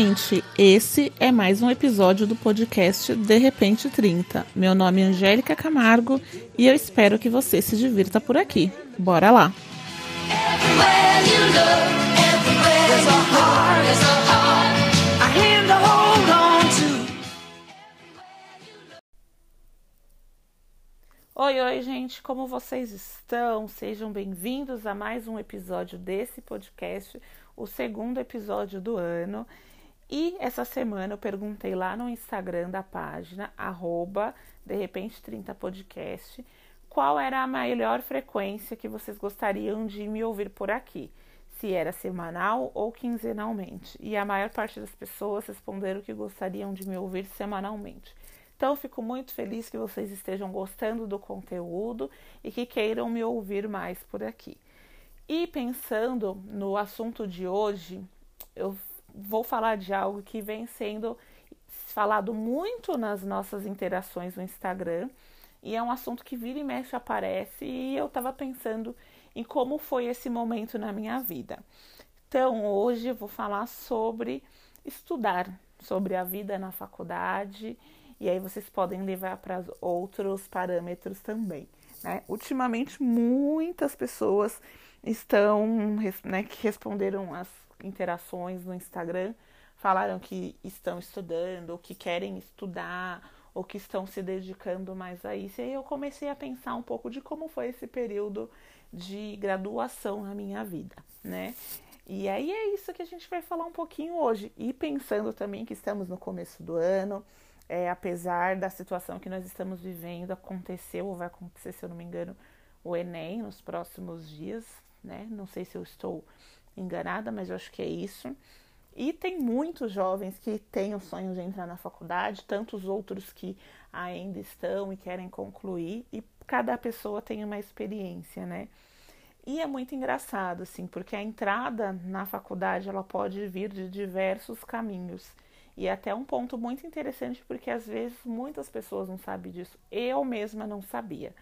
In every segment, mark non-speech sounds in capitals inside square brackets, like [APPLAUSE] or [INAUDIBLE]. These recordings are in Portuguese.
gente, esse é mais um episódio do podcast De Repente 30. Meu nome é Angélica Camargo e eu espero que você se divirta por aqui. Bora lá! Oi, oi, gente, como vocês estão? Sejam bem-vindos a mais um episódio desse podcast, o segundo episódio do ano. E essa semana eu perguntei lá no Instagram da página, arroba, de repente 30 podcast, qual era a melhor frequência que vocês gostariam de me ouvir por aqui. Se era semanal ou quinzenalmente. E a maior parte das pessoas responderam que gostariam de me ouvir semanalmente. Então, fico muito feliz que vocês estejam gostando do conteúdo e que queiram me ouvir mais por aqui. E pensando no assunto de hoje, eu vou falar de algo que vem sendo falado muito nas nossas interações no Instagram e é um assunto que vira e mexe aparece e eu estava pensando em como foi esse momento na minha vida. Então, hoje eu vou falar sobre estudar, sobre a vida na faculdade e aí vocês podem levar para outros parâmetros também. Né? Ultimamente, muitas pessoas estão, né, que responderam as interações no Instagram, falaram que estão estudando, ou que querem estudar, ou que estão se dedicando mais a isso. E aí eu comecei a pensar um pouco de como foi esse período de graduação na minha vida, né? E aí é isso que a gente vai falar um pouquinho hoje. E pensando também que estamos no começo do ano, é, apesar da situação que nós estamos vivendo, aconteceu ou vai acontecer, se eu não me engano, o Enem nos próximos dias, né? Não sei se eu estou enganada, mas eu acho que é isso. E tem muitos jovens que têm o sonho de entrar na faculdade, tantos outros que ainda estão e querem concluir, e cada pessoa tem uma experiência, né? E é muito engraçado, assim, porque a entrada na faculdade ela pode vir de diversos caminhos. E é até um ponto muito interessante, porque às vezes muitas pessoas não sabem disso. Eu mesma não sabia.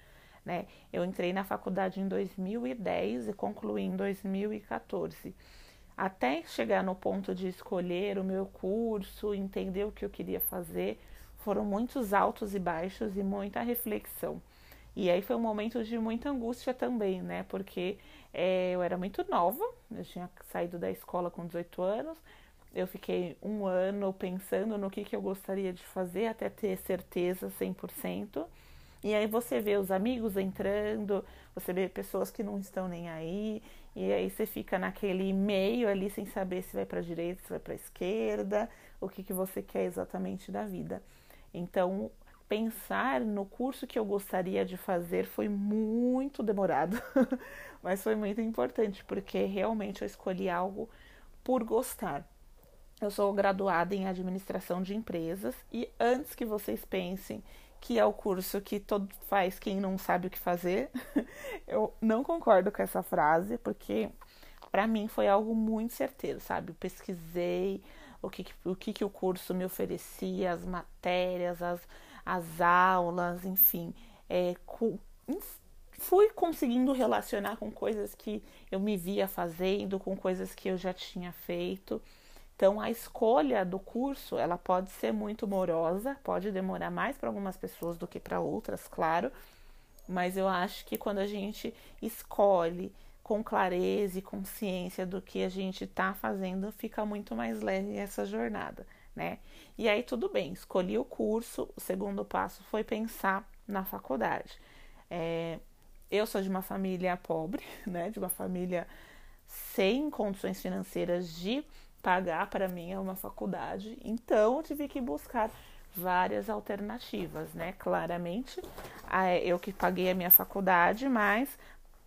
Né? Eu entrei na faculdade em 2010 e concluí em 2014. Até chegar no ponto de escolher o meu curso, entender o que eu queria fazer, foram muitos altos e baixos e muita reflexão. E aí foi um momento de muita angústia também, né? Porque é, eu era muito nova, eu tinha saído da escola com 18 anos, eu fiquei um ano pensando no que, que eu gostaria de fazer até ter certeza 100%. E aí você vê os amigos entrando, você vê pessoas que não estão nem aí, e aí você fica naquele meio ali sem saber se vai para a direita, se vai para a esquerda, o que, que você quer exatamente da vida. Então, pensar no curso que eu gostaria de fazer foi muito demorado, [LAUGHS] mas foi muito importante, porque realmente eu escolhi algo por gostar. Eu sou graduada em administração de empresas e antes que vocês pensem que é o curso que todo faz quem não sabe o que fazer, [LAUGHS] eu não concordo com essa frase, porque para mim foi algo muito certeiro, sabe? Eu pesquisei o que, o que, que o curso me oferecia, as matérias, as, as aulas, enfim. É, fui conseguindo relacionar com coisas que eu me via fazendo, com coisas que eu já tinha feito. Então, a escolha do curso, ela pode ser muito morosa, pode demorar mais para algumas pessoas do que para outras, claro, mas eu acho que quando a gente escolhe com clareza e consciência do que a gente está fazendo, fica muito mais leve essa jornada, né? E aí tudo bem, escolhi o curso, o segundo passo foi pensar na faculdade. É, eu sou de uma família pobre, [LAUGHS] né? De uma família sem condições financeiras de pagar para mim é uma faculdade, então eu tive que buscar várias alternativas, né? Claramente, eu que paguei a minha faculdade, mas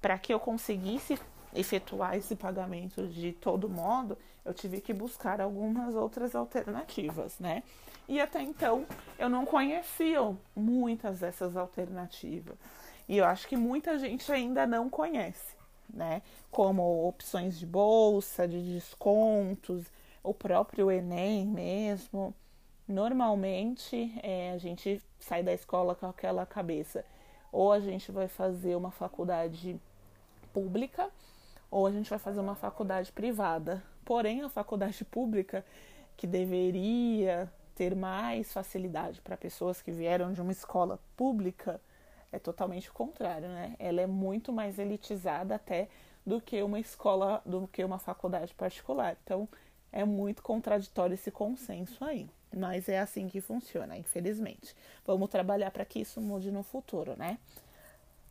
para que eu conseguisse efetuar esse pagamento de todo modo, eu tive que buscar algumas outras alternativas, né? E até então eu não conhecia muitas dessas alternativas. E eu acho que muita gente ainda não conhece né? Como opções de bolsa, de descontos, o próprio Enem mesmo. Normalmente é, a gente sai da escola com aquela cabeça, ou a gente vai fazer uma faculdade pública, ou a gente vai fazer uma faculdade privada. Porém, a faculdade pública que deveria ter mais facilidade para pessoas que vieram de uma escola pública, é totalmente o contrário, né? Ela é muito mais elitizada até do que uma escola, do que uma faculdade particular. Então, é muito contraditório esse consenso aí. Mas é assim que funciona, infelizmente. Vamos trabalhar para que isso mude no futuro, né?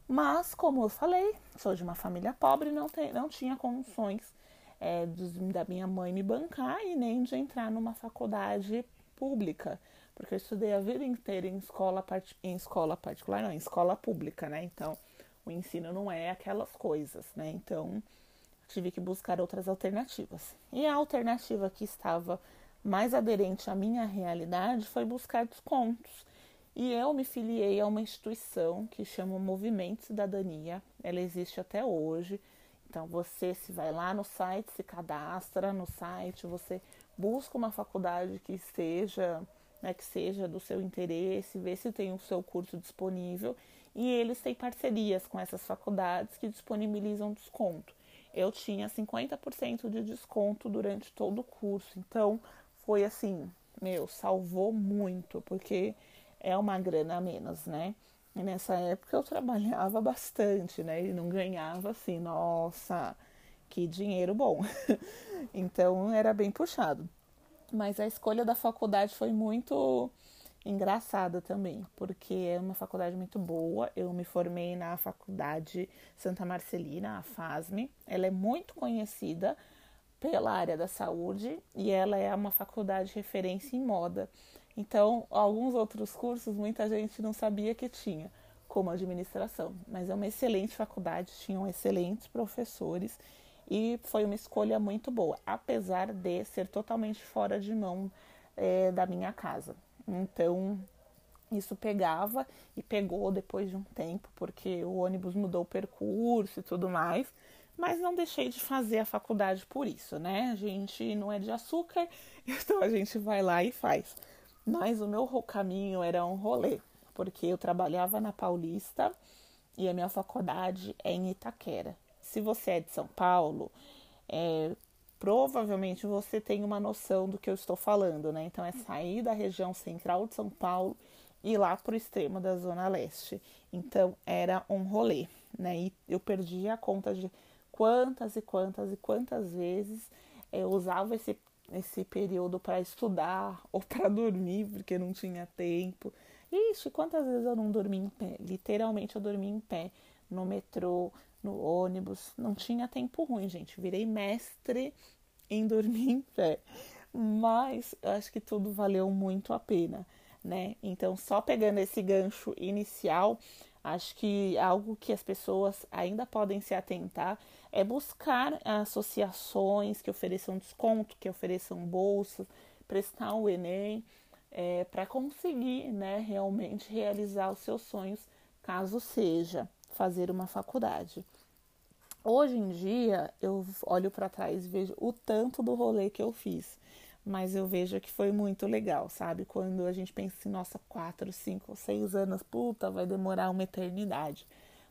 Mas, como eu falei, sou de uma família pobre, não, tem, não tinha condições é, da minha mãe me bancar e nem de entrar numa faculdade pública, porque eu estudei a vida inteira em escola, em escola particular, não, em escola pública, né? Então, o ensino não é aquelas coisas, né? Então, tive que buscar outras alternativas. E a alternativa que estava mais aderente à minha realidade foi buscar descontos. E eu me filiei a uma instituição que chama Movimento Cidadania. Ela existe até hoje. Então você se vai lá no site, se cadastra no site, você busca uma faculdade que seja, né, que seja do seu interesse, vê se tem o seu curso disponível e eles têm parcerias com essas faculdades que disponibilizam desconto. Eu tinha 50% de desconto durante todo o curso, então foi assim, meu, salvou muito, porque é uma grana a menos, né? E nessa época eu trabalhava [LAUGHS] bastante, né? E não ganhava assim, nossa, que dinheiro bom. [LAUGHS] então era bem puxado. Mas a escolha da faculdade foi muito engraçada também, porque é uma faculdade muito boa. Eu me formei na Faculdade Santa Marcelina, a FASME. Ela é muito conhecida pela área da saúde e ela é uma faculdade referência em moda. Então, alguns outros cursos muita gente não sabia que tinha, como administração, mas é uma excelente faculdade, tinham excelentes professores e foi uma escolha muito boa, apesar de ser totalmente fora de mão é, da minha casa. Então, isso pegava e pegou depois de um tempo, porque o ônibus mudou o percurso e tudo mais. Mas não deixei de fazer a faculdade por isso, né? A gente não é de açúcar, [LAUGHS] então a gente vai lá e faz. Mas o meu caminho era um rolê, porque eu trabalhava na Paulista e a minha faculdade é em Itaquera. Se você é de São Paulo, é, provavelmente você tem uma noção do que eu estou falando, né? Então é sair da região central de São Paulo e ir lá para o extremo da Zona Leste. Então era um rolê, né? E eu perdi a conta de quantas e quantas e quantas vezes eu usava esse, esse período para estudar [LAUGHS] ou para dormir, porque não tinha tempo. Ixi, quantas vezes eu não dormi em pé? Literalmente eu dormi em pé no metrô, no ônibus. Não tinha tempo ruim, gente. Virei mestre em dormir em pé. Mas eu acho que tudo valeu muito a pena, né? Então, só pegando esse gancho inicial, acho que algo que as pessoas ainda podem se atentar é buscar associações que ofereçam desconto, que ofereçam bolsas, prestar o Enem, é, para conseguir né, realmente realizar os seus sonhos, caso seja fazer uma faculdade. Hoje em dia eu olho para trás e vejo o tanto do rolê que eu fiz, mas eu vejo que foi muito legal, sabe? Quando a gente pensa assim, nossa, quatro, cinco, seis anos, puta, vai demorar uma eternidade.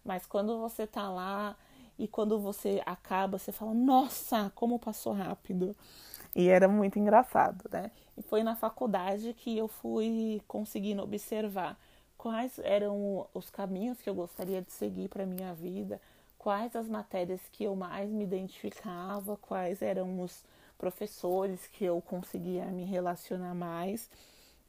Mas quando você tá lá e quando você acaba, você fala, nossa, como passou rápido. E era muito engraçado, né? E foi na faculdade que eu fui conseguindo observar quais eram os caminhos que eu gostaria de seguir para minha vida, quais as matérias que eu mais me identificava, quais eram os professores que eu conseguia me relacionar mais.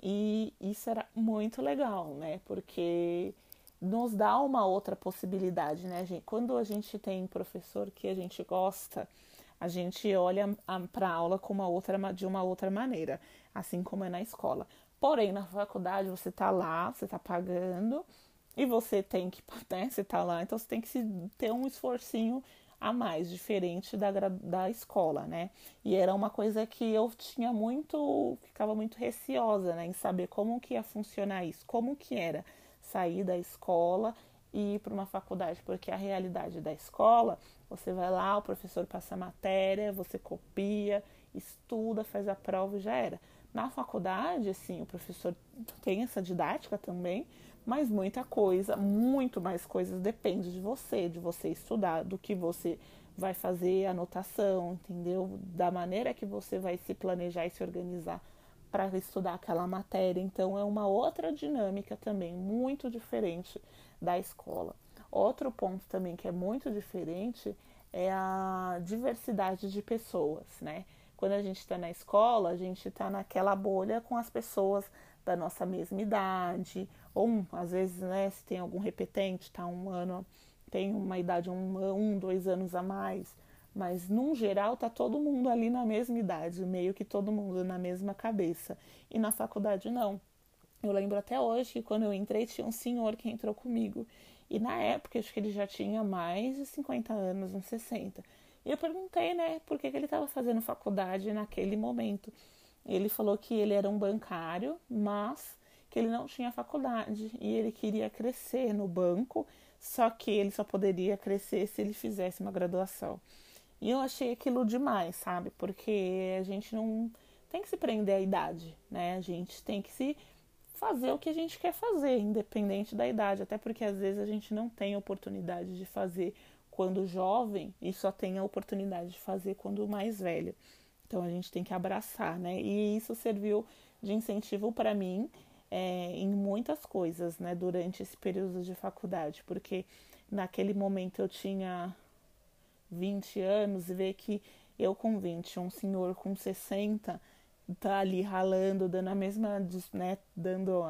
E isso era muito legal, né? Porque nos dá uma outra possibilidade, né, gente? Quando a gente tem professor que a gente gosta, a gente olha para a aula com uma outra, de uma outra maneira, assim como é na escola. Porém, na faculdade você está lá, você está pagando e você tem que, [LAUGHS] né, você está lá, então você tem que ter um esforcinho a mais, diferente da, da escola, né? E era uma coisa que eu tinha muito, ficava muito receosa, né, em saber como que ia funcionar isso, como que era sair da escola e ir para uma faculdade, porque a realidade da escola, você vai lá, o professor passa a matéria, você copia, estuda, faz a prova e já era. Na faculdade, assim, o professor tem essa didática também, mas muita coisa, muito mais coisas depende de você, de você estudar, do que você vai fazer anotação, entendeu? Da maneira que você vai se planejar e se organizar para estudar aquela matéria. Então é uma outra dinâmica também, muito diferente da escola. Outro ponto também que é muito diferente é a diversidade de pessoas, né? Quando a gente está na escola, a gente está naquela bolha com as pessoas da nossa mesma idade, ou às vezes, né, se tem algum repetente, está um ano, tem uma idade um, um, dois anos a mais, mas num geral tá todo mundo ali na mesma idade, meio que todo mundo na mesma cabeça. E na faculdade não. Eu lembro até hoje que quando eu entrei tinha um senhor que entrou comigo e na época, acho que ele já tinha mais de 50 anos, uns 60. E eu perguntei, né, por que, que ele estava fazendo faculdade naquele momento. Ele falou que ele era um bancário, mas que ele não tinha faculdade e ele queria crescer no banco, só que ele só poderia crescer se ele fizesse uma graduação. E eu achei aquilo demais, sabe? Porque a gente não tem que se prender à idade, né? A gente tem que se fazer o que a gente quer fazer, independente da idade, até porque às vezes a gente não tem oportunidade de fazer quando jovem e só tem a oportunidade de fazer quando mais velho. Então a gente tem que abraçar, né? E isso serviu de incentivo para mim é, em muitas coisas, né? Durante esse período de faculdade, porque naquele momento eu tinha 20 anos e ver que eu com 20, um senhor com 60 tá ali ralando, dando a mesma, né, dando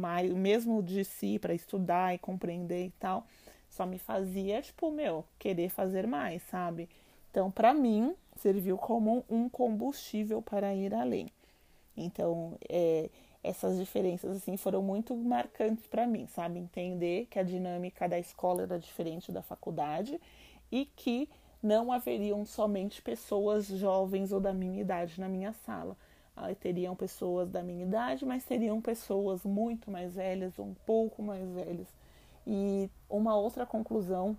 mais, o mesmo de si para estudar e compreender e tal, só me fazia, tipo, meu, querer fazer mais, sabe? Então, para mim, serviu como um combustível para ir além. Então, é, essas diferenças assim foram muito marcantes para mim, sabe? Entender que a dinâmica da escola era diferente da faculdade e que não haveriam somente pessoas jovens ou da minha idade na minha sala Aí teriam pessoas da minha idade, mas teriam pessoas muito mais velhas, um pouco mais velhas. E uma outra conclusão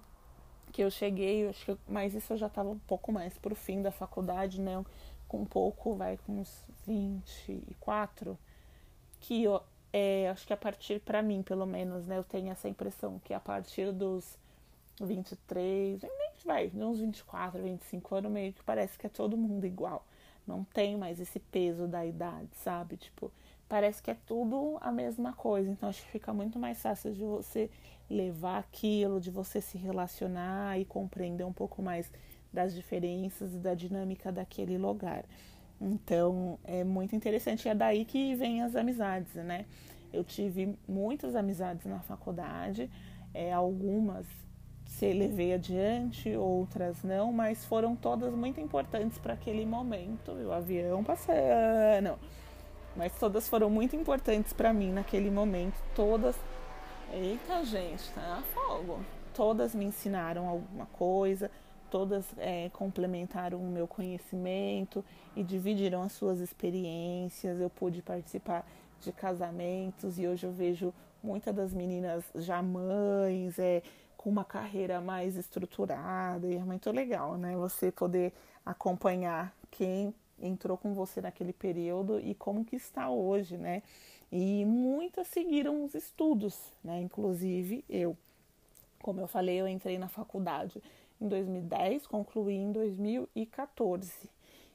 que eu cheguei, acho que, mas isso eu já estava um pouco mais para o fim da faculdade, né? Com um pouco, vai com uns 24, que eu, é, acho que a partir, para mim pelo menos, né? Eu tenho essa impressão que a partir dos 23, vai, uns 24, 25 anos, meio que parece que é todo mundo igual não tem mais esse peso da idade, sabe? Tipo, parece que é tudo a mesma coisa. Então acho que fica muito mais fácil de você levar aquilo, de você se relacionar e compreender um pouco mais das diferenças e da dinâmica daquele lugar. Então é muito interessante. É daí que vem as amizades, né? Eu tive muitas amizades na faculdade, é, algumas se levei adiante, outras não, mas foram todas muito importantes para aquele momento. O avião passando, mas todas foram muito importantes para mim naquele momento. Todas, eita gente, tá fogo. Todas me ensinaram alguma coisa, todas é, complementaram o meu conhecimento e dividiram as suas experiências. Eu pude participar de casamentos e hoje eu vejo muitas das meninas já mães, é, com uma carreira mais estruturada e é muito legal, né? Você poder acompanhar quem entrou com você naquele período e como que está hoje, né? E muitas seguiram os estudos, né? Inclusive eu. Como eu falei, eu entrei na faculdade em 2010, concluí em 2014.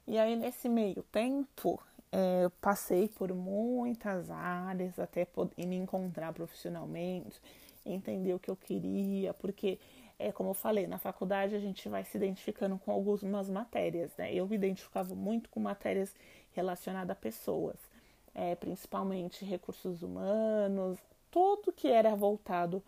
E aí, nesse meio tempo, é, eu passei por muitas áreas até poder me encontrar profissionalmente entender o que eu queria, porque é como eu falei, na faculdade a gente vai se identificando com algumas matérias, né? Eu me identificava muito com matérias relacionadas a pessoas, é, principalmente recursos humanos, tudo que era voltado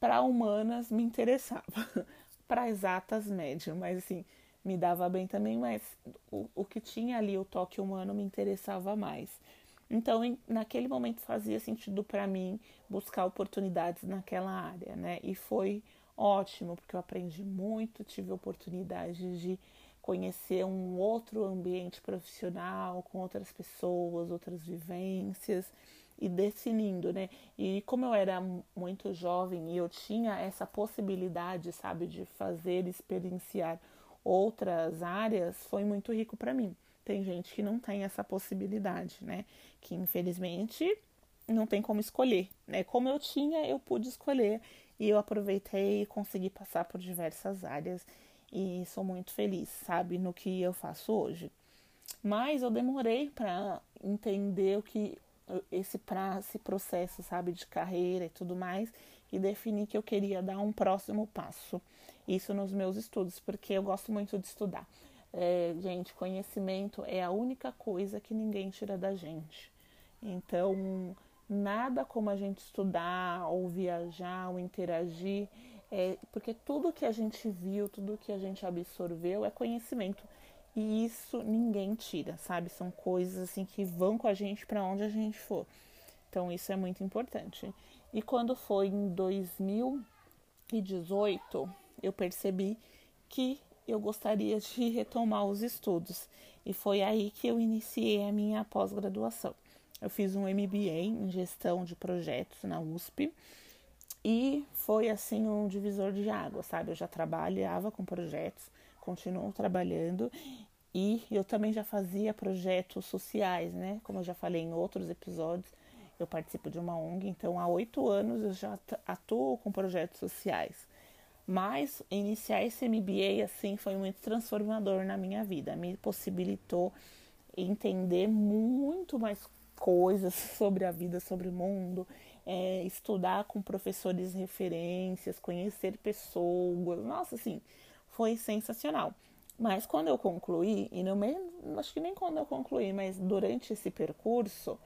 para humanas me interessava, [LAUGHS] para exatas médias, mas assim, me dava bem também, mas o, o que tinha ali o toque humano me interessava mais. Então, em, naquele momento fazia sentido para mim buscar oportunidades naquela área, né? E foi ótimo, porque eu aprendi muito, tive oportunidade de conhecer um outro ambiente profissional, com outras pessoas, outras vivências e definindo, né? E como eu era muito jovem e eu tinha essa possibilidade, sabe, de fazer experienciar outras áreas, foi muito rico para mim. Tem gente que não tem essa possibilidade, né? Que infelizmente não tem como escolher, né? Como eu tinha, eu pude escolher e eu aproveitei e consegui passar por diversas áreas e sou muito feliz, sabe, no que eu faço hoje. Mas eu demorei para entender o que esse pra, esse processo, sabe, de carreira e tudo mais, e definir que eu queria dar um próximo passo. Isso nos meus estudos, porque eu gosto muito de estudar. É, gente, conhecimento é a única coisa que ninguém tira da gente. Então, nada como a gente estudar, ou viajar, ou interagir, é, porque tudo que a gente viu, tudo que a gente absorveu é conhecimento. E isso ninguém tira, sabe? São coisas assim que vão com a gente para onde a gente for. Então, isso é muito importante. E quando foi em 2018, eu percebi que eu gostaria de retomar os estudos. E foi aí que eu iniciei a minha pós-graduação. Eu fiz um MBA em gestão de projetos na USP e foi assim um divisor de água, sabe? Eu já trabalhava com projetos, continuo trabalhando e eu também já fazia projetos sociais, né? Como eu já falei em outros episódios, eu participo de uma ONG, então há oito anos eu já atuo com projetos sociais. Mas iniciar esse MBA assim foi muito transformador na minha vida, me possibilitou entender muito mais coisas sobre a vida, sobre o mundo, é, estudar com professores referências, conhecer pessoas. Nossa, assim, foi sensacional. Mas quando eu concluí, e no meio, acho que nem quando eu concluí, mas durante esse percurso,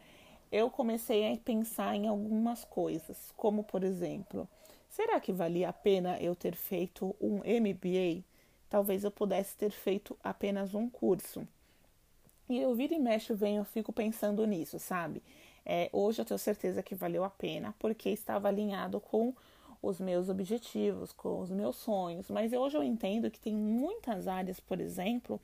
eu comecei a pensar em algumas coisas, como por exemplo, Será que valia a pena eu ter feito um MBA? Talvez eu pudesse ter feito apenas um curso. E eu viro e mexo, venho, eu fico pensando nisso, sabe? É, hoje eu tenho certeza que valeu a pena, porque estava alinhado com os meus objetivos, com os meus sonhos. Mas hoje eu entendo que tem muitas áreas, por exemplo,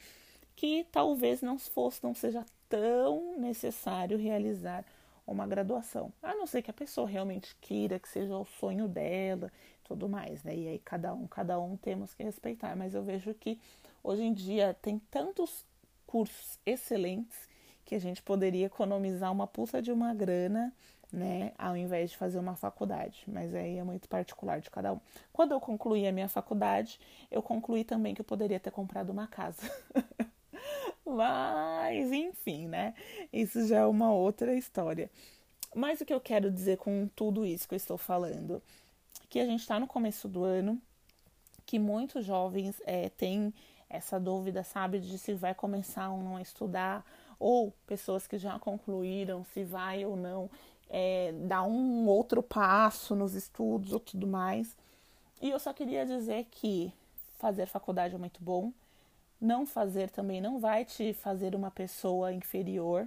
que talvez não fosse, não seja tão necessário realizar uma graduação. A não ser que a pessoa realmente queira, que seja o sonho dela, tudo mais, né? E aí cada um, cada um temos que respeitar. Mas eu vejo que hoje em dia tem tantos cursos excelentes que a gente poderia economizar uma pulsa de uma grana, né, ao invés de fazer uma faculdade. Mas aí é muito particular de cada um. Quando eu concluí a minha faculdade, eu concluí também que eu poderia ter comprado uma casa. [LAUGHS] Mas, enfim, né? Isso já é uma outra história. Mas o que eu quero dizer com tudo isso que eu estou falando? Que a gente está no começo do ano, que muitos jovens é, têm essa dúvida, sabe, de se vai começar ou não a estudar, ou pessoas que já concluíram se vai ou não é, dar um outro passo nos estudos ou tudo mais. E eu só queria dizer que fazer faculdade é muito bom, não fazer também não vai te fazer uma pessoa inferior.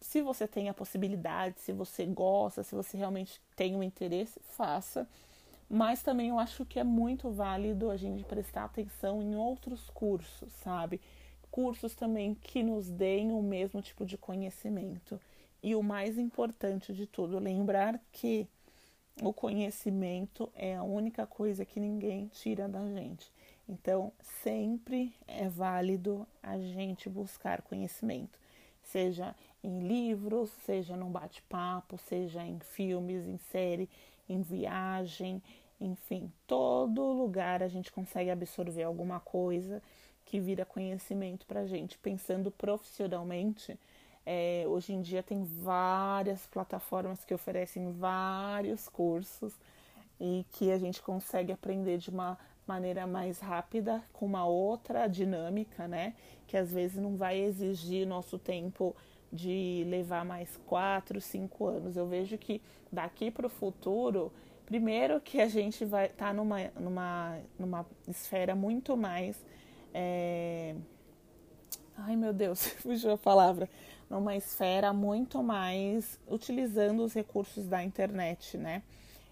Se você tem a possibilidade, se você gosta, se você realmente tem um interesse, faça. Mas também eu acho que é muito válido a gente prestar atenção em outros cursos, sabe? Cursos também que nos deem o mesmo tipo de conhecimento. E o mais importante de tudo, lembrar que o conhecimento é a única coisa que ninguém tira da gente. Então, sempre é válido a gente buscar conhecimento, seja em livros, seja num bate-papo, seja em filmes, em série, em viagem, enfim, todo lugar a gente consegue absorver alguma coisa que vira conhecimento para a gente. Pensando profissionalmente, é, hoje em dia tem várias plataformas que oferecem vários cursos e que a gente consegue aprender de uma maneira mais rápida, com uma outra dinâmica, né? Que às vezes não vai exigir nosso tempo de levar mais quatro, cinco anos. Eu vejo que daqui para o futuro, primeiro que a gente vai estar tá numa, numa, numa esfera muito mais. É... Ai meu Deus, [LAUGHS] fugiu a palavra. Numa esfera muito mais utilizando os recursos da internet, né?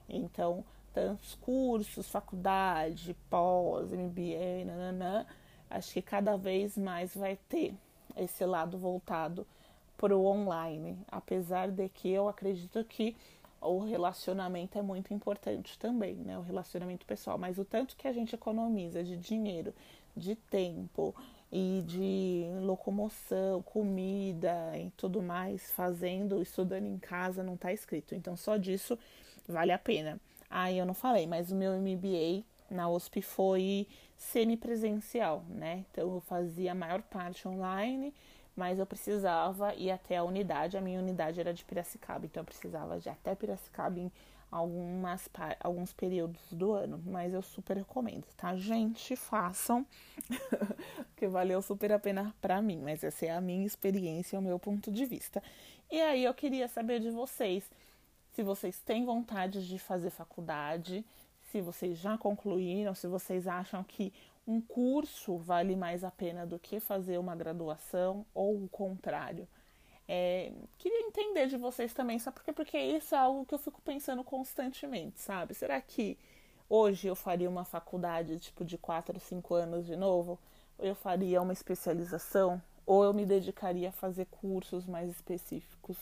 Então, tantos cursos, faculdade, pós, MBA, nananã, acho que cada vez mais vai ter esse lado voltado para o online, apesar de que eu acredito que o relacionamento é muito importante também, né? O relacionamento pessoal, mas o tanto que a gente economiza de dinheiro, de tempo e de locomoção, comida e tudo mais, fazendo, estudando em casa, não está escrito. Então, só disso vale a pena. Ah, eu não falei, mas o meu MBA na USP foi semipresencial, né? Então eu fazia a maior parte online, mas eu precisava ir até a unidade. A minha unidade era de Piracicaba, então eu precisava de até Piracicaba em algumas, alguns períodos do ano. Mas eu super recomendo, tá? Gente, façam, [LAUGHS] que valeu super a pena pra mim. Mas essa é a minha experiência, o meu ponto de vista. E aí eu queria saber de vocês se vocês têm vontade de fazer faculdade, se vocês já concluíram, se vocês acham que um curso vale mais a pena do que fazer uma graduação ou o contrário. É, queria entender de vocês também, sabe porque? Porque isso é algo que eu fico pensando constantemente, sabe? Será que hoje eu faria uma faculdade tipo de 4 ou 5 anos de novo? Ou eu faria uma especialização? Ou eu me dedicaria a fazer cursos mais específicos?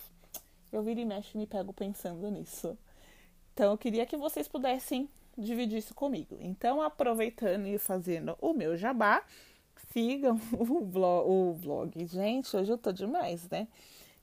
Eu viro e mexo e me pego pensando nisso. Então eu queria que vocês pudessem dividir isso comigo. Então, aproveitando e fazendo o meu jabá, sigam [LAUGHS] o blog, o blog. Gente, hoje eu tô demais, né?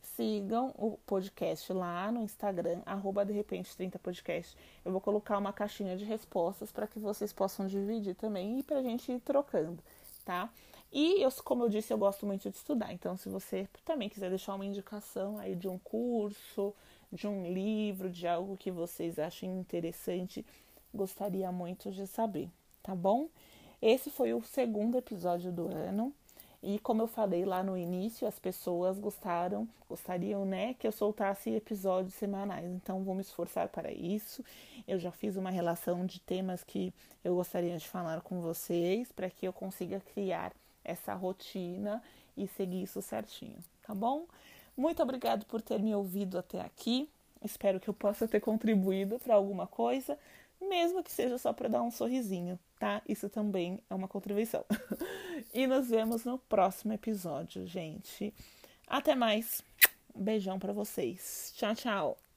Sigam o podcast lá no Instagram, arroba de repente 30 podcast. Eu vou colocar uma caixinha de respostas para que vocês possam dividir também e pra gente ir trocando, tá? E eu, como eu disse, eu gosto muito de estudar. Então, se você também quiser deixar uma indicação aí de um curso, de um livro, de algo que vocês achem interessante, gostaria muito de saber, tá bom? Esse foi o segundo episódio do ano. E como eu falei lá no início, as pessoas gostaram, gostariam, né, que eu soltasse episódios semanais. Então vou me esforçar para isso. Eu já fiz uma relação de temas que eu gostaria de falar com vocês para que eu consiga criar essa rotina e seguir isso certinho, tá bom? Muito obrigado por ter me ouvido até aqui. Espero que eu possa ter contribuído para alguma coisa mesmo que seja só para dar um sorrisinho, tá? Isso também é uma contribuição. [LAUGHS] e nos vemos no próximo episódio, gente. Até mais. beijão para vocês. Tchau, tchau.